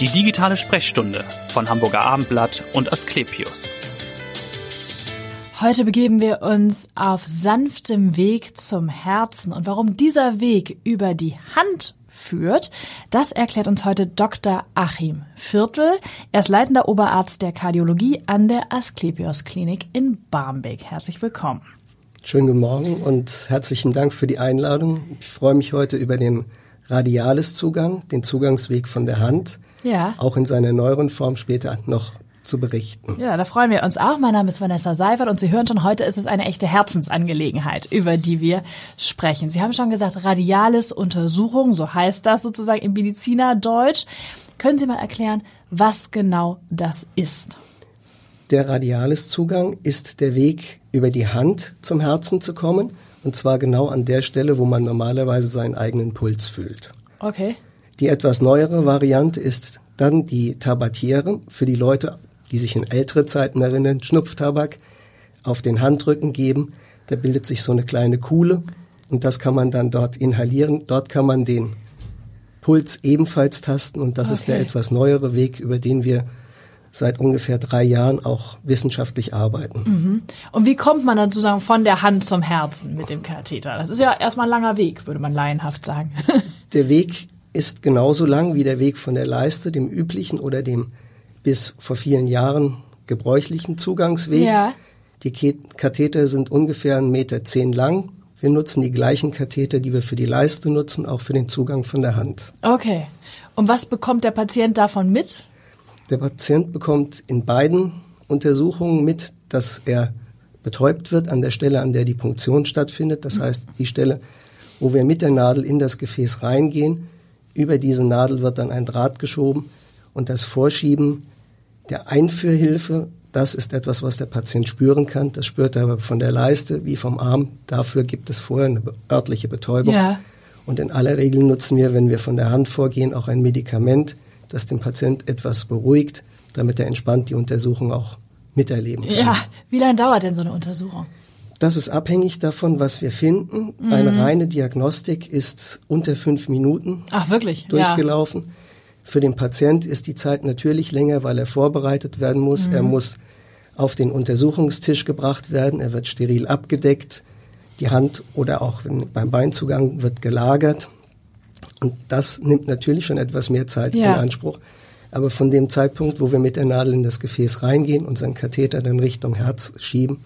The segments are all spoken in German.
Die digitale Sprechstunde von Hamburger Abendblatt und Asklepios. Heute begeben wir uns auf sanftem Weg zum Herzen. Und warum dieser Weg über die Hand führt, das erklärt uns heute Dr. Achim Viertel. Er ist leitender Oberarzt der Kardiologie an der Asklepios Klinik in Barmbek. Herzlich willkommen. Schönen guten Morgen und herzlichen Dank für die Einladung. Ich freue mich heute über den Radiales-Zugang, den Zugangsweg von der Hand, Ja. auch in seiner neueren Form später noch zu berichten. Ja, da freuen wir uns auch. Mein Name ist Vanessa Seifert und Sie hören schon, heute ist es eine echte Herzensangelegenheit, über die wir sprechen. Sie haben schon gesagt, radiales Untersuchung, so heißt das sozusagen im Medizinerdeutsch. Können Sie mal erklären, was genau das ist? Der Radiales-Zugang ist der Weg, über die Hand zum Herzen zu kommen, und zwar genau an der Stelle, wo man normalerweise seinen eigenen Puls fühlt. Okay. Die etwas neuere Variante ist dann die Tabatiere für die Leute, die sich in ältere Zeiten erinnern, Schnupftabak auf den Handrücken geben. Da bildet sich so eine kleine Kuhle und das kann man dann dort inhalieren. Dort kann man den Puls ebenfalls tasten und das ist der Okay. etwas neuere Weg, über den wir seit ungefähr drei Jahren auch wissenschaftlich arbeiten. Und wie kommt man dann sozusagen von der Hand zum Herzen mit dem Katheter? Das ist ja erstmal ein langer Weg, würde man laienhaft sagen. Der Weg ist genauso lang wie der Weg von der Leiste, dem üblichen oder dem bis vor vielen Jahren gebräuchlichen Zugangsweg. Ja. Die Katheter sind ungefähr 1,10 Meter zehn lang. Wir nutzen die gleichen Katheter, die wir für die Leiste nutzen, auch für den Zugang von der Hand. Okay. Und was bekommt der Patient davon mit? Der Patient bekommt in beiden Untersuchungen mit, dass er betäubt wird an der Stelle, an der die Punktion stattfindet. Das heißt, die Stelle, wo wir mit der Nadel in das Gefäß reingehen. Über diese Nadel wird dann ein Draht geschoben und das Vorschieben der Einführhilfe, das ist etwas, was der Patient spüren kann. Das spürt er aber von der Leiste wie vom Arm. Dafür gibt es vorher eine örtliche Betäubung. Ja. Und in aller Regel nutzen wir, wenn wir von der Hand vorgehen, auch ein Medikament, das den Patient etwas beruhigt, damit er entspannt die Untersuchung auch miterleben kann. Ja. Wie lange dauert denn so eine Untersuchung? Das ist abhängig davon, was wir finden. Eine reine Diagnostik ist unter fünf Minuten Ach, wirklich? Ja. durchgelaufen. Für den Patient ist die Zeit natürlich länger, weil er vorbereitet werden muss. Er muss auf den Untersuchungstisch gebracht werden. Er wird steril abgedeckt. Die Hand oder auch beim Beinzugang wird gelagert. Und das nimmt natürlich schon etwas mehr Zeit Ja. in Anspruch. Aber von dem Zeitpunkt, wo wir mit der Nadel in das Gefäß reingehen, unseren Katheter dann Richtung Herz schieben,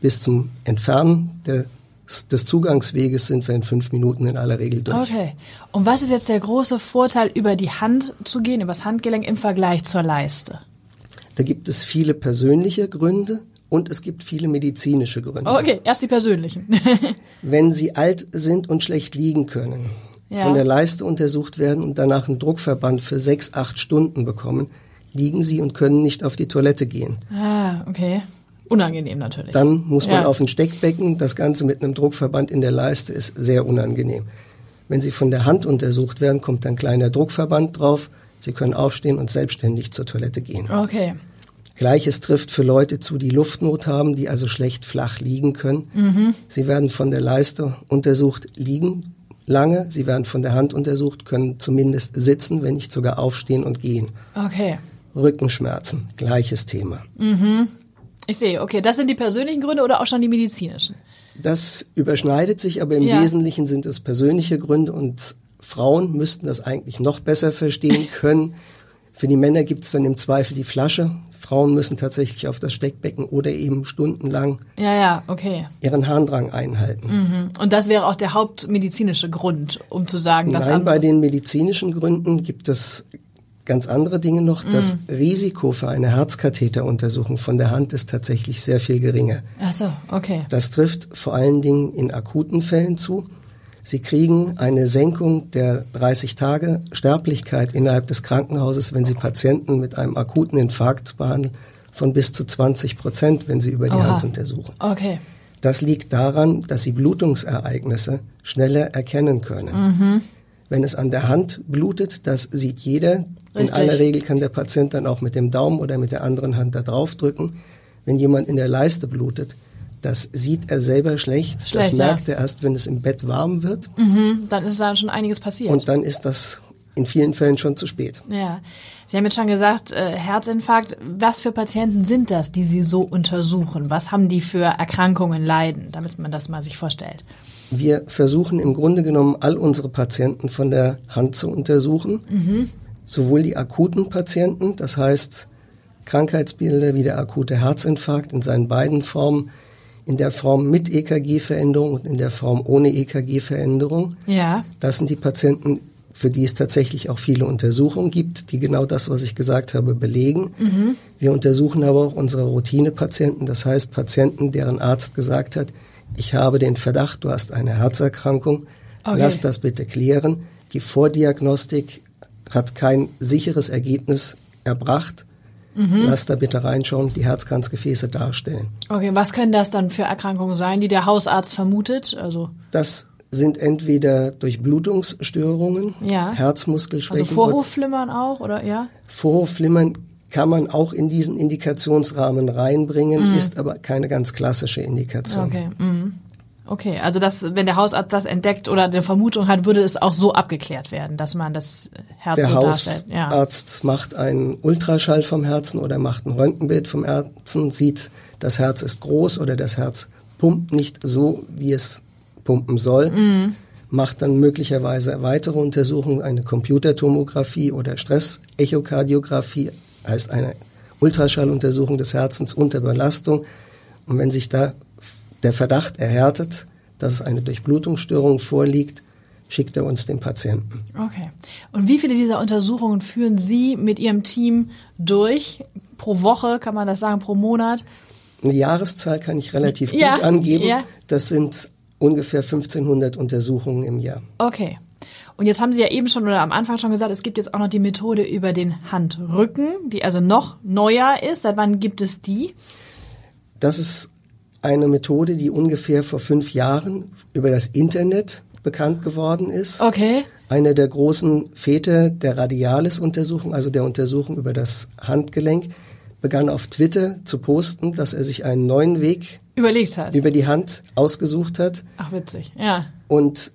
bis zum Entfernen des, des Zugangsweges sind wir in fünf Minuten in aller Regel durch. Okay. Und was ist jetzt der große Vorteil, über die Hand zu gehen, übers Handgelenk im Vergleich zur Leiste? Da gibt es viele persönliche Gründe und es gibt viele medizinische Gründe. Oh, okay, erst die persönlichen. Wenn Sie alt sind und schlecht liegen können, Ja. von der Leiste untersucht werden und danach einen Druckverband für sechs, acht Stunden bekommen, liegen Sie und können nicht auf die Toilette gehen. ah, okay. Unangenehm natürlich. Dann muss man Ja. auf ein Steckbecken. Das Ganze mit einem Druckverband in der Leiste ist sehr unangenehm. Wenn Sie von der Hand untersucht werden, kommt ein kleiner Druckverband drauf. Sie können aufstehen und selbstständig zur Toilette gehen. Okay. Gleiches trifft für Leute zu, die Luftnot haben, die also schlecht flach liegen können. Mhm. Sie werden von der Leiste untersucht, liegen lange. Sie werden von der Hand untersucht, können zumindest sitzen, wenn nicht sogar aufstehen und gehen. Okay. Rückenschmerzen, gleiches Thema. Ich sehe, okay. Das sind die persönlichen Gründe oder auch schon die medizinischen? Das überschneidet sich, aber im Ja. Wesentlichen sind es persönliche Gründe und Frauen müssten das eigentlich noch besser verstehen können. Für die Männer gibt es dann im Zweifel die Flasche. Frauen müssen tatsächlich auf das Steckbecken oder eben stundenlang Ja, ja, okay. ihren Harndrang einhalten. Und das wäre auch der hauptmedizinische Grund, um zu sagen, dass Nein, bei den medizinischen Gründen gibt es ganz andere Dinge noch. Das Risiko für eine Herzkatheteruntersuchung von der Hand ist tatsächlich sehr viel geringer. Ach so, okay. Das trifft vor allen Dingen in akuten Fällen zu. Sie kriegen eine Senkung der 30 Tage Sterblichkeit innerhalb des Krankenhauses, wenn Sie Patienten mit einem akuten Infarkt behandeln, von bis zu 20 Prozent, wenn Sie über die Oha. Hand untersuchen. Okay. Das liegt daran, dass Sie Blutungsereignisse schneller erkennen können. Wenn es an der Hand blutet, das sieht jeder. In Richtig. aller Regel kann der Patient dann auch mit dem Daumen oder mit der anderen Hand da drauf drücken. Wenn jemand in der Leiste blutet, das sieht er selber schlecht. Schlecht, das ja. merkt er erst, wenn es im Bett warm wird. Mhm, dann ist da schon einiges passiert. Und dann ist das in vielen Fällen schon zu spät. Ja. Sie haben jetzt schon gesagt, äh, Herzinfarkt. Was für Patienten sind das, die Sie so untersuchen? Was haben die für Erkrankungen leiden, damit man das mal sich vorstellt? Wir versuchen im Grunde genommen all unsere Patienten von der Hand zu untersuchen. Mhm. Sowohl die akuten Patienten, das heißt Krankheitsbilder wie der akute Herzinfarkt in seinen beiden Formen, in der Form mit EKG-Veränderung und in der Form ohne EKG-Veränderung. Ja. Das sind die Patienten, für die es tatsächlich auch viele Untersuchungen gibt, die genau das, was ich gesagt habe, belegen. Mhm. Wir untersuchen aber auch unsere Routinepatienten, das heißt Patienten, deren Arzt gesagt hat, ich habe den Verdacht, du hast eine Herzerkrankung, okay. lass das bitte klären. Die Vordiagnostik hat kein sicheres Ergebnis erbracht. Mhm. Lass da bitte reinschauen, die Herzkranzgefäße darstellen. Okay, was können das dann für Erkrankungen sein, die der Hausarzt vermutet? Also das sind entweder Durchblutungsstörungen, ja. Herzmuskelschwächen. Also Vorhofflimmern auch, oder ja? Vorhofflimmern kann man auch in diesen Indikationsrahmen reinbringen, mhm. ist aber keine ganz klassische Indikation. Okay. Mhm. Okay, also das, wenn der Hausarzt das entdeckt oder eine Vermutung hat, würde es auch so abgeklärt werden, dass man das Herz der so darstellt. Der Hausarzt ja. macht einen Ultraschall vom Herzen oder macht ein Röntgenbild vom Herzen, sieht, das Herz ist groß oder das Herz pumpt nicht so, wie es pumpen soll, mhm. macht dann möglicherweise weitere Untersuchungen, eine Computertomographie oder Stressechokardiographie, heißt eine Ultraschalluntersuchung des Herzens unter Belastung. Und wenn sich da der Verdacht erhärtet, dass es eine Durchblutungsstörung vorliegt, schickt er uns den Patienten. Okay. Und wie viele dieser Untersuchungen führen Sie mit Ihrem Team durch? Pro Woche, kann man das sagen, pro Monat? Eine Jahreszahl kann ich relativ ja, gut angeben. Ja. Das sind ungefähr 1500 Untersuchungen im Jahr. Okay. Und jetzt haben Sie ja eben schon oder am Anfang schon gesagt, es gibt jetzt auch noch die Methode über den Handrücken, die also noch neuer ist. Seit wann gibt es die? Das ist eine Methode, die ungefähr vor fünf Jahren über das Internet bekannt geworden ist. Okay. Eine der großen Väter der Radialis-Untersuchung, also der Untersuchung über das Handgelenk, begann auf Twitter zu posten, dass er sich einen neuen Weg überlegt hat, über die Hand ausgesucht hat. Ach witzig, ja. Und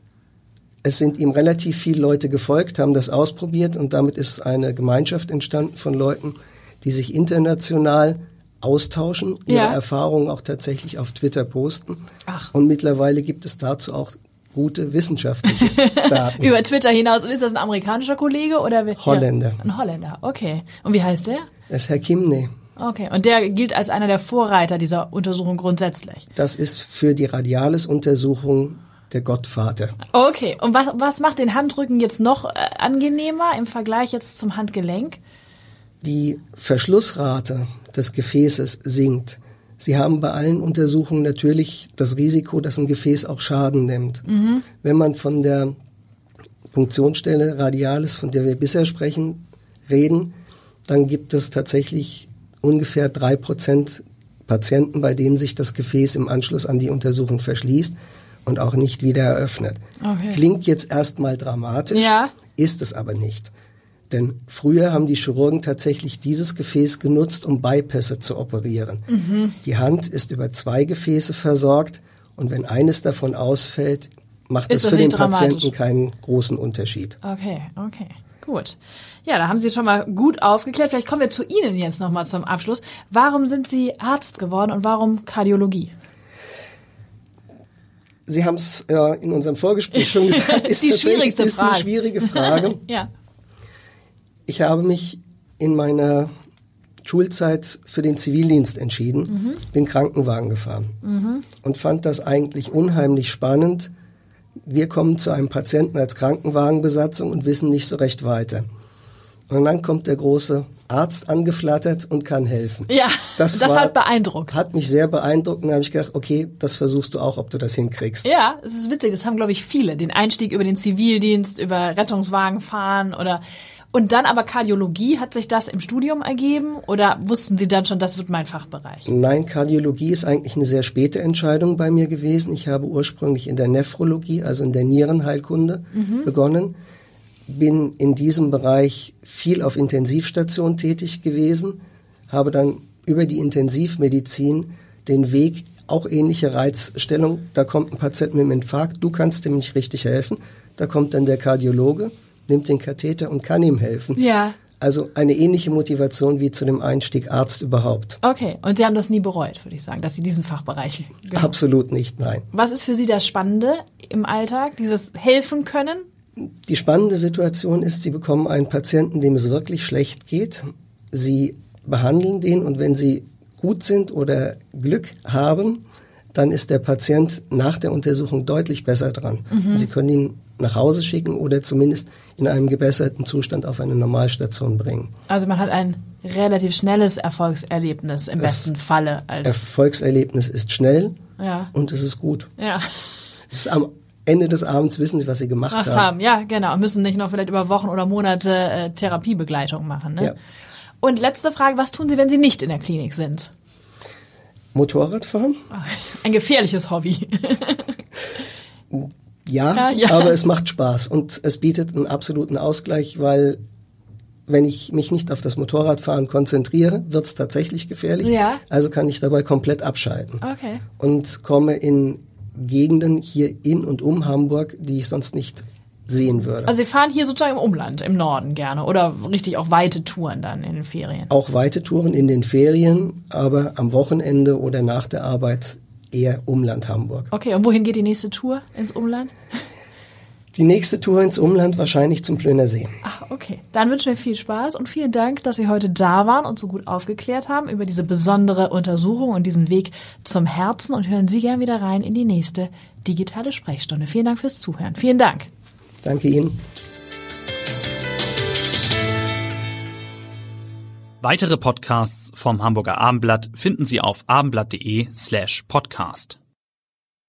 es sind ihm relativ viele Leute gefolgt, haben das ausprobiert und damit ist eine Gemeinschaft entstanden von Leuten, die sich international austauschen, ihre ja. Erfahrungen auch tatsächlich auf Twitter posten. Ach. Und mittlerweile gibt es dazu auch gute wissenschaftliche Daten. Über Twitter hinaus. Und ist das ein amerikanischer Kollege oder? Holländer. Ja, ein Holländer, okay. Und wie heißt der? Das ist Herr Kimne. Okay, und der gilt als einer der Vorreiter dieser Untersuchung grundsätzlich. Das ist für die Radiales-Untersuchung der Gottvater. Okay, und was, was macht den Handrücken jetzt noch äh, angenehmer im Vergleich jetzt zum Handgelenk? Die Verschlussrate des Gefäßes sinkt. Sie haben bei allen Untersuchungen natürlich das Risiko, dass ein Gefäß auch Schaden nimmt. Mhm. Wenn man von der Punktionsstelle Radialis, von der wir bisher sprechen, reden, dann gibt es tatsächlich ungefähr drei Prozent Patienten, bei denen sich das Gefäß im Anschluss an die Untersuchung verschließt und auch nicht wieder eröffnet. Okay. Klingt jetzt erstmal dramatisch, ja. ist es aber nicht. Denn früher haben die Chirurgen tatsächlich dieses Gefäß genutzt, um Bypässe zu operieren. Mhm. Die Hand ist über zwei Gefäße versorgt und wenn eines davon ausfällt, macht es für den Patienten keinen großen Unterschied. Okay, okay. Gut. Ja, da haben Sie schon mal gut aufgeklärt. Vielleicht kommen wir zu Ihnen jetzt nochmal zum Abschluss. Warum sind Sie Arzt geworden und warum Kardiologie? Sie haben es ja in unserem Vorgespräch schon gesagt, ist, die schwierigste ist Frage. eine schwierige Frage. ja. Ich habe mich in meiner Schulzeit für den Zivildienst entschieden, mhm. bin Krankenwagen gefahren mhm. und fand das eigentlich unheimlich spannend. Wir kommen zu einem Patienten als Krankenwagenbesatzung und wissen nicht so recht weiter. Und dann kommt der große Arzt angeflattert und kann helfen. Ja, das, das war, hat beeindruckt. Hat mich sehr beeindruckt und da habe ich gedacht, okay, das versuchst du auch, ob du das hinkriegst. Ja, es ist witzig, das haben glaube ich viele, den Einstieg über den Zivildienst, über Rettungswagen fahren oder und dann aber Kardiologie, hat sich das im Studium ergeben oder wussten Sie dann schon, das wird mein Fachbereich? Nein, Kardiologie ist eigentlich eine sehr späte Entscheidung bei mir gewesen. Ich habe ursprünglich in der Nephrologie, also in der Nierenheilkunde mhm. begonnen, bin in diesem Bereich viel auf Intensivstation tätig gewesen, habe dann über die Intensivmedizin den Weg auch ähnliche Reizstellung. Da kommt ein Patient mit einem Infarkt, du kannst dem nicht richtig helfen. Da kommt dann der Kardiologe nimmt den Katheter und kann ihm helfen. Ja. Also eine ähnliche Motivation wie zu dem Einstieg Arzt überhaupt. Okay, und Sie haben das nie bereut, würde ich sagen, dass Sie diesen Fachbereich. Genau. Absolut nicht, nein. Was ist für Sie das Spannende im Alltag? Dieses helfen können? Die spannende Situation ist, Sie bekommen einen Patienten, dem es wirklich schlecht geht. Sie behandeln den und wenn Sie gut sind oder Glück haben, dann ist der Patient nach der Untersuchung deutlich besser dran. Mhm. Sie können ihn nach Hause schicken oder zumindest in einem gebesserten Zustand auf eine Normalstation bringen. Also man hat ein relativ schnelles Erfolgserlebnis im das besten Falle. Erfolgserlebnis ist schnell ja. und es ist gut. Ja. Es ist am Ende des Abends wissen sie, was sie gemacht haben. haben. Ja, genau. Und müssen nicht noch vielleicht über Wochen oder Monate äh, Therapiebegleitung machen. Ne? Ja. Und letzte Frage, was tun Sie, wenn Sie nicht in der Klinik sind? Motorradfahren? Ein gefährliches Hobby. ja, ja, ja, aber es macht Spaß und es bietet einen absoluten Ausgleich, weil wenn ich mich nicht auf das Motorradfahren konzentriere, wird es tatsächlich gefährlich. Ja. Also kann ich dabei komplett abschalten. Okay. Und komme in Gegenden hier in und um Hamburg, die ich sonst nicht sehen würde. Also Sie fahren hier sozusagen im Umland, im Norden gerne oder richtig auch weite Touren dann in den Ferien? Auch weite Touren in den Ferien, aber am Wochenende oder nach der Arbeit eher Umland Hamburg. Okay, und wohin geht die nächste Tour ins Umland? Die nächste Tour ins Umland wahrscheinlich zum Plöner See. Ach, okay. Dann wünschen wir viel Spaß und vielen Dank, dass Sie heute da waren und so gut aufgeklärt haben über diese besondere Untersuchung und diesen Weg zum Herzen und hören Sie gern wieder rein in die nächste digitale Sprechstunde. Vielen Dank fürs Zuhören. Vielen Dank. Danke Ihnen. Weitere Podcasts vom Hamburger Abendblatt finden Sie auf abendblatt.de slash podcast.